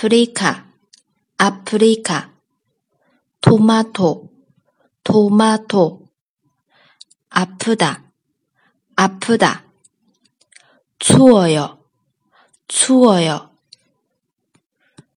아프리카, 아프리카. 토마토, 토마토. 아프다, 아프다. 추워요, 추워요.